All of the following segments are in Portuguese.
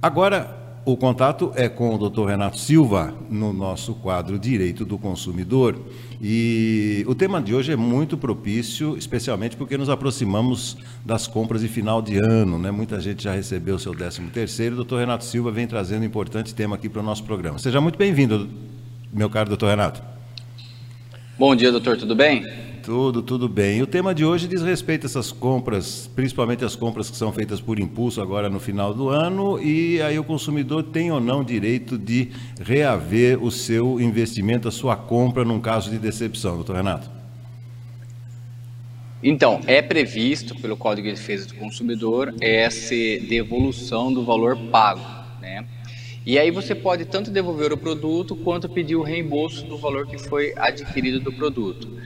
Agora, o contato é com o Dr. Renato Silva, no nosso quadro Direito do Consumidor. E o tema de hoje é muito propício, especialmente porque nos aproximamos das compras de final de ano. Né? Muita gente já recebeu o seu 13 terceiro. O doutor Renato Silva vem trazendo um importante tema aqui para o nosso programa. Seja muito bem-vindo, meu caro doutor Renato. Bom dia, doutor. Tudo bem? Tudo, tudo bem. O tema de hoje diz respeito a essas compras, principalmente as compras que são feitas por impulso agora no final do ano, e aí o consumidor tem ou não direito de reaver o seu investimento, a sua compra num caso de decepção, doutor Renato? Então, é previsto pelo Código de Defesa do Consumidor essa devolução do valor pago, né? E aí você pode tanto devolver o produto quanto pedir o reembolso do valor que foi adquirido do produto.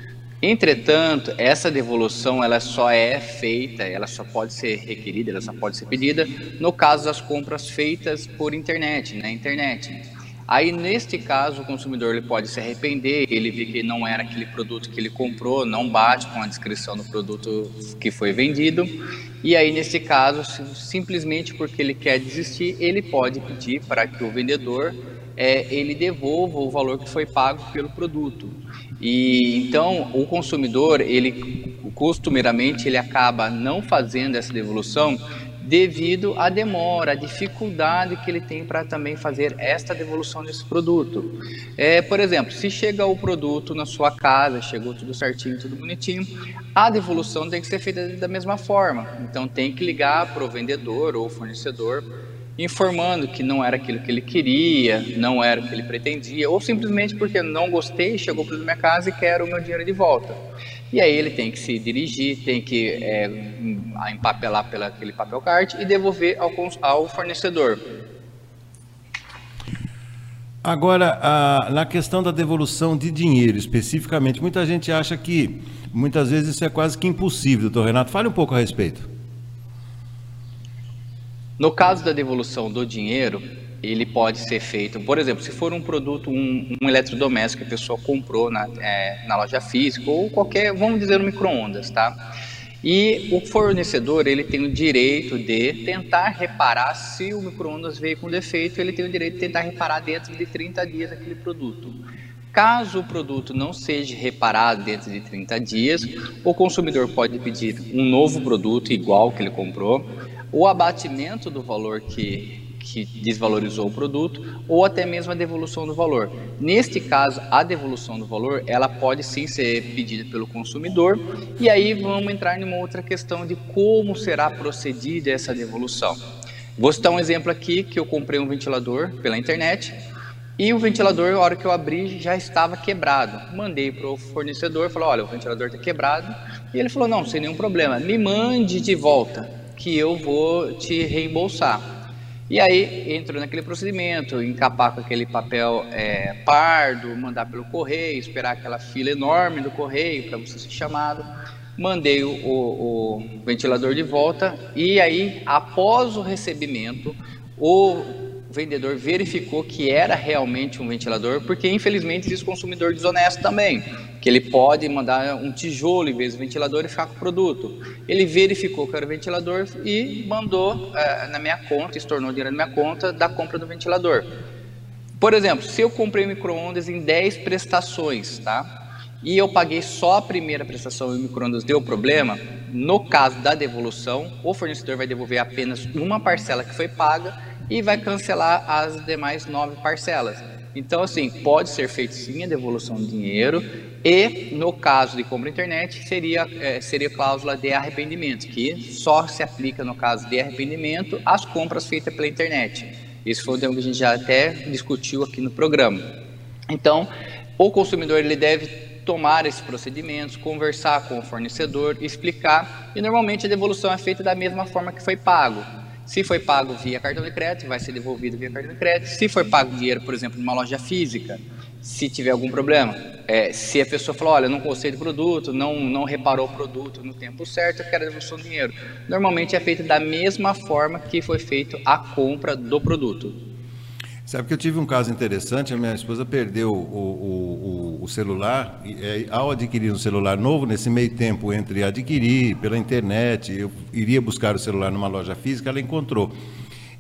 Entretanto, essa devolução ela só é feita, ela só pode ser requerida, ela só pode ser pedida no caso das compras feitas por internet, na internet. Aí, neste caso, o consumidor ele pode se arrepender, ele vê que não era aquele produto que ele comprou, não bate com a descrição do produto que foi vendido. E aí, nesse caso, simplesmente porque ele quer desistir, ele pode pedir para que o vendedor é, ele devolva o valor que foi pago pelo produto. E então o consumidor, ele costumeiramente ele acaba não fazendo essa devolução devido à demora, à dificuldade que ele tem para também fazer esta devolução desse produto. É, por exemplo, se chega o produto na sua casa, chegou tudo certinho, tudo bonitinho, a devolução tem que ser feita da mesma forma. Então tem que ligar para o vendedor ou fornecedor informando que não era aquilo que ele queria, não era o que ele pretendia, ou simplesmente porque não gostei, chegou para minha casa e quero o meu dinheiro de volta. E aí ele tem que se dirigir, tem que é, empapelar pela aquele papel card e devolver ao, ao fornecedor. Agora, a, na questão da devolução de dinheiro, especificamente, muita gente acha que muitas vezes isso é quase que impossível, doutor Renato. Fale um pouco a respeito. No caso da devolução do dinheiro, ele pode ser feito, por exemplo, se for um produto, um, um eletrodoméstico que a pessoa comprou na, é, na loja física ou qualquer, vamos dizer, um micro-ondas, tá? E o fornecedor ele tem o direito de tentar reparar se o micro-ondas veio com defeito, ele tem o direito de tentar reparar dentro de 30 dias aquele produto. Caso o produto não seja reparado dentro de 30 dias, o consumidor pode pedir um novo produto igual que ele comprou, o abatimento do valor que, que desvalorizou o produto ou até mesmo a devolução do valor. Neste caso, a devolução do valor ela pode sim ser pedida pelo consumidor e aí vamos entrar numa outra questão de como será procedida essa devolução. Vou citar um exemplo aqui que eu comprei um ventilador pela internet e o ventilador, na hora que eu abri, já estava quebrado. Mandei para o fornecedor, falou, olha, o ventilador está quebrado. E ele falou, não, sem nenhum problema, me mande de volta que eu vou te reembolsar. E aí entro naquele procedimento, encapar com aquele papel é, pardo, mandar pelo correio, esperar aquela fila enorme do correio para você ser chamado. Mandei o, o, o ventilador de volta e aí, após o recebimento, o o vendedor verificou que era realmente um ventilador, porque infelizmente existe consumidor desonesto também, que ele pode mandar um tijolo em vez do ventilador e ficar com o produto. Ele verificou que era o ventilador e mandou é, na minha conta, estornou dinheiro na minha conta da compra do ventilador. Por exemplo, se eu comprei micro-ondas em 10 prestações, tá? E eu paguei só a primeira prestação e o micro-ondas deu problema, no caso da devolução, o fornecedor vai devolver apenas uma parcela que foi paga e vai cancelar as demais nove parcelas. Então, assim, pode ser feito sim a devolução de dinheiro e, no caso de compra internet, seria, é, seria cláusula de arrependimento, que só se aplica no caso de arrependimento às compras feitas pela internet. Isso foi um tema que a gente já até discutiu aqui no programa. Então, o consumidor ele deve tomar esses procedimentos, conversar com o fornecedor, explicar, e normalmente a devolução é feita da mesma forma que foi pago. Se foi pago via cartão de crédito, vai ser devolvido via cartão de crédito. Se for pago dinheiro, por exemplo, numa loja física, se tiver algum problema, é, se a pessoa falou, olha, não gostei do produto, não, não reparou o produto no tempo certo, eu quero a devolução do dinheiro. Normalmente é feito da mesma forma que foi feito a compra do produto. Sabe que eu tive um caso interessante, a minha esposa perdeu o, o, o, o celular, e, é, ao adquirir um celular novo, nesse meio tempo entre adquirir pela internet, eu iria buscar o celular numa loja física, ela encontrou.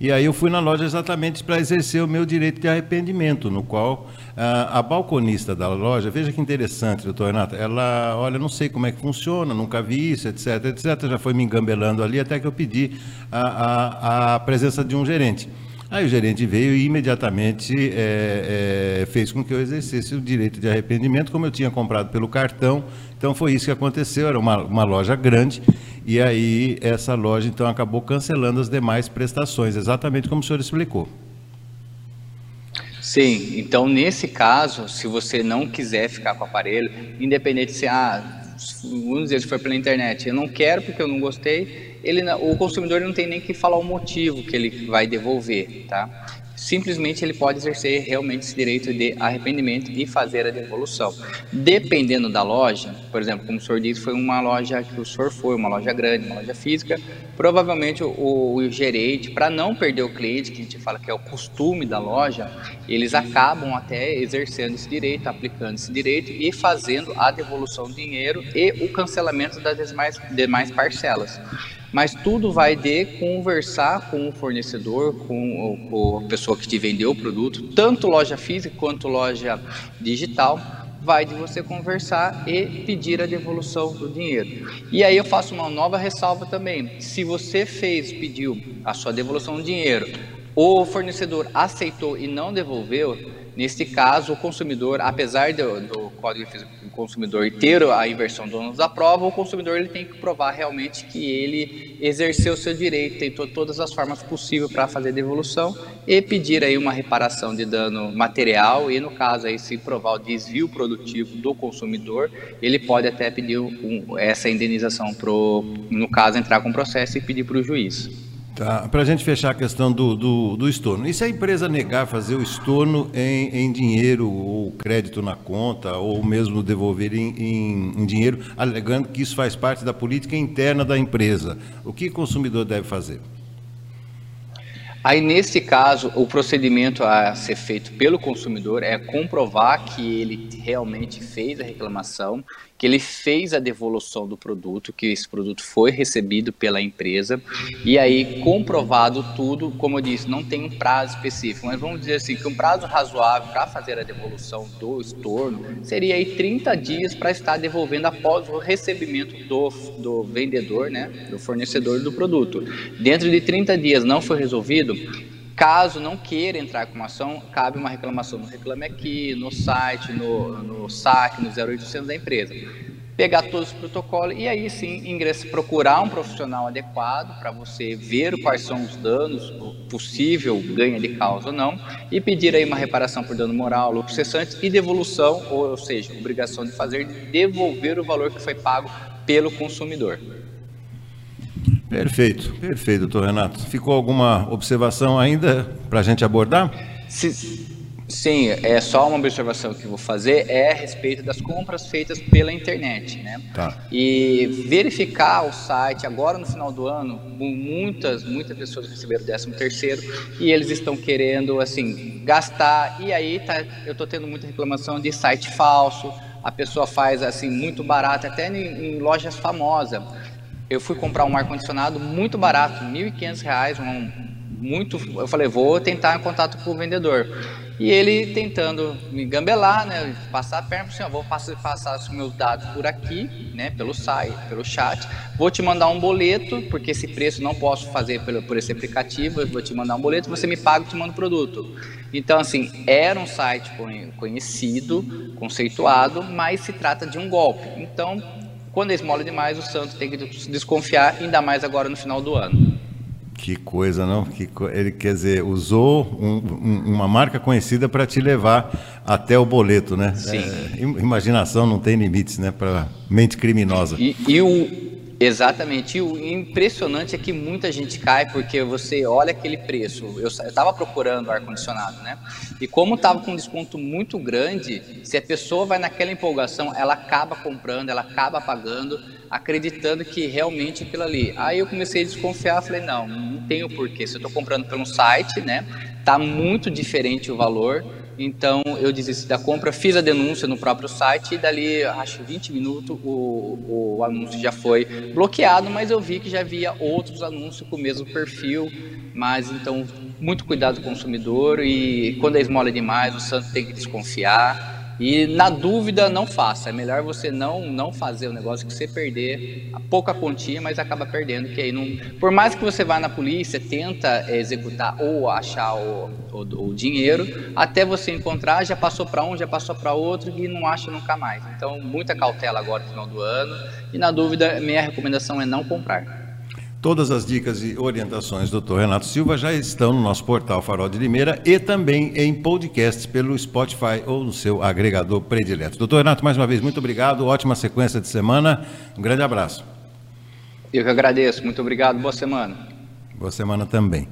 E aí eu fui na loja exatamente para exercer o meu direito de arrependimento, no qual a, a balconista da loja, veja que interessante, doutor Renato, ela, olha, não sei como é que funciona, nunca vi isso, etc, etc, já foi me engambelando ali até que eu pedi a, a, a presença de um gerente. Aí o gerente veio e imediatamente é, é, fez com que eu exercesse o direito de arrependimento, como eu tinha comprado pelo cartão. Então foi isso que aconteceu, era uma, uma loja grande, e aí essa loja então acabou cancelando as demais prestações, exatamente como o senhor explicou. Sim, então nesse caso, se você não quiser ficar com o aparelho, independente se ah, vamos dizer, se for pela internet, eu não quero porque eu não gostei, ele, o consumidor não tem nem que falar o motivo que ele vai devolver, tá? Simplesmente ele pode exercer realmente esse direito de arrependimento e fazer a devolução. Dependendo da loja, por exemplo, como o senhor disse, foi uma loja que o senhor foi, uma loja grande, uma loja física, provavelmente o, o gerente, para não perder o cliente, que a gente fala que é o costume da loja, eles acabam até exercendo esse direito, aplicando esse direito e fazendo a devolução do dinheiro e o cancelamento das demais, demais parcelas mas tudo vai de conversar com o fornecedor, com, com a pessoa que te vendeu o produto, tanto loja física quanto loja digital, vai de você conversar e pedir a devolução do dinheiro. E aí eu faço uma nova ressalva também. Se você fez, pediu a sua devolução do dinheiro, o fornecedor aceitou e não devolveu, neste caso o consumidor, apesar do, do Código consumidor ter a inversão do ônus da prova, o consumidor ele tem que provar realmente que ele exerceu seu direito, tentou todas as formas possíveis para fazer devolução e pedir aí uma reparação de dano material e no caso aí se provar o desvio produtivo do consumidor, ele pode até pedir um, essa indenização pro, no caso entrar com processo e pedir para o juiz. Tá. Para a gente fechar a questão do, do, do, estorno. E se a empresa negar fazer o estorno em, em dinheiro, ou crédito na conta, ou mesmo devolver em, em, em, dinheiro, alegando que isso faz parte da política interna da empresa, o que o consumidor deve fazer? Aí, nesse caso, o procedimento a ser feito pelo consumidor é comprovar que ele realmente fez a reclamação que ele fez a devolução do produto, que esse produto foi recebido pela empresa, e aí comprovado tudo, como eu disse, não tem um prazo específico, mas vamos dizer assim, que um prazo razoável para fazer a devolução do estorno seria aí 30 dias para estar devolvendo após o recebimento do, do vendedor, né, do fornecedor do produto. Dentro de 30 dias não foi resolvido, Caso não queira entrar com uma ação, cabe uma reclamação no Reclame Aqui, no site, no, no SAC, no 0800 da empresa. Pegar todos os protocolos e aí sim ingressa, procurar um profissional adequado para você ver quais são os danos, o possível ganho de causa ou não, e pedir aí uma reparação por dano moral, lucro cessante e devolução, ou, ou seja, obrigação de fazer, devolver o valor que foi pago pelo consumidor. Perfeito, perfeito, doutor Renato. Ficou alguma observação ainda para a gente abordar? sim, é só uma observação que eu vou fazer é a respeito das compras feitas pela internet, né? Tá. E verificar o site agora no final do ano, muitas, muitas pessoas receberam o 13 terceiro e eles estão querendo assim gastar e aí tá, eu estou tendo muita reclamação de site falso. A pessoa faz assim muito barato, até em, em lojas famosas eu fui comprar um ar-condicionado muito barato, R$ 1.500, um, muito, eu falei, vou tentar em contato com o vendedor. E ele tentando me gambelar, né, passar a perna, assim, ó, vou passar, passar os meus dados por aqui, né, pelo site, pelo chat, vou te mandar um boleto, porque esse preço não posso fazer pelo, por esse aplicativo, eu vou te mandar um boleto, você me paga e te manda o produto. Então, assim, era um site conhecido, conceituado, mas se trata de um golpe. Então, quando é esmola demais, o santo tem que desconfiar, ainda mais agora no final do ano. Que coisa, não? Que co... Ele quer dizer, usou um, um, uma marca conhecida para te levar até o boleto, né? Sim. É, imaginação não tem limites, né? Para mente criminosa. E, e o, Exatamente. E o impressionante é que muita gente cai porque você olha aquele preço. Eu estava procurando ar-condicionado, né? E como estava com um desconto muito grande, se a pessoa vai naquela empolgação, ela acaba comprando, ela acaba pagando, acreditando que realmente aquilo ali. Aí eu comecei a desconfiar, falei, não, não tenho porquê. Se eu estou comprando pelo site, né? Tá muito diferente o valor Então eu desisti da compra, fiz a denúncia no próprio site e dali, acho 20 minutos, o, o anúncio já foi bloqueado, mas eu vi que já havia outros anúncios com o mesmo perfil. Mas então, muito cuidado com o consumidor e quando é esmola demais, o santo tem que desconfiar. E na dúvida, não faça. É melhor você não não fazer o negócio que você perder a pouca quantia, mas acaba perdendo. Que aí não, por mais que você vá na polícia, tenta executar ou achar o, o, o dinheiro, até você encontrar, já passou para um, já passou para outro e não acha nunca mais. Então, muita cautela agora no final do ano. E na dúvida, minha recomendação é não comprar. Todas as dicas e orientações do Dr. Renato Silva já estão no nosso portal Farol de Limeira e também em podcasts pelo Spotify ou no seu agregador predileto. Doutor Renato, mais uma vez, muito obrigado. Ótima sequência de semana. Um grande abraço. Eu que agradeço. Muito obrigado. Boa semana. Boa semana também.